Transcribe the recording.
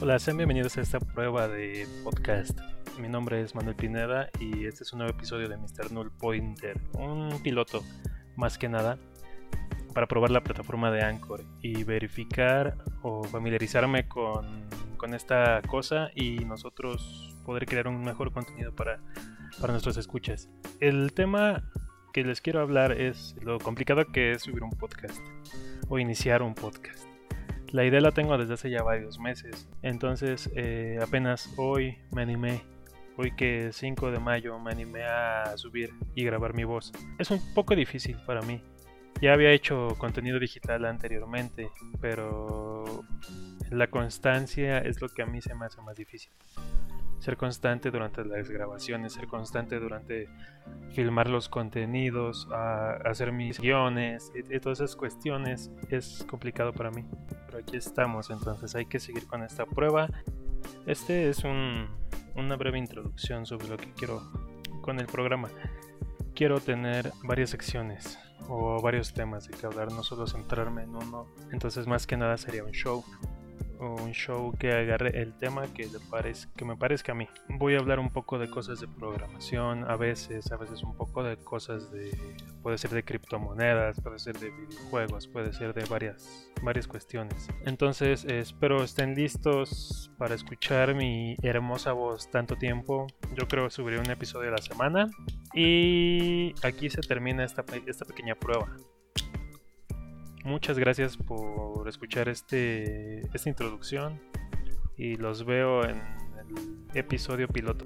Hola, sean bienvenidos a esta prueba de podcast. Mi nombre es Manuel Pineda y este es un nuevo episodio de Mr. Null Pointer, un piloto más que nada para probar la plataforma de Anchor y verificar o familiarizarme con, con esta cosa y nosotros poder crear un mejor contenido para, para nuestros escuchas. El tema que les quiero hablar es lo complicado que es subir un podcast o iniciar un podcast. La idea la tengo desde hace ya varios meses, entonces eh, apenas hoy me animé, hoy que es 5 de mayo me animé a subir y grabar mi voz. Es un poco difícil para mí. Ya había hecho contenido digital anteriormente, pero la constancia es lo que a mí se me hace más difícil ser constante durante las grabaciones, ser constante durante filmar los contenidos, hacer mis guiones y, todas esas cuestiones es complicado para mí. Pero aquí estamos, entonces hay que seguir con esta prueba. Este es una breve introducción sobre lo que quiero con el programa. Quiero tener varias secciones o varios temas de que hablar, no solo centrarme en uno. Entonces más que nada sería un show un show que agarre el tema que, le parezca, que me parezca a mí. Voy a hablar un poco de cosas de programación, a veces, a veces un poco de cosas de, puede ser de criptomonedas, puede ser de videojuegos, puede ser de varias, varias cuestiones. Entonces espero estén listos para escuchar mi hermosa voz tanto tiempo. Yo creo que subiré un episodio a la semana. Y aquí se termina esta, esta pequeña prueba. Muchas gracias por escuchar este, esta introducción y los veo en el episodio piloto.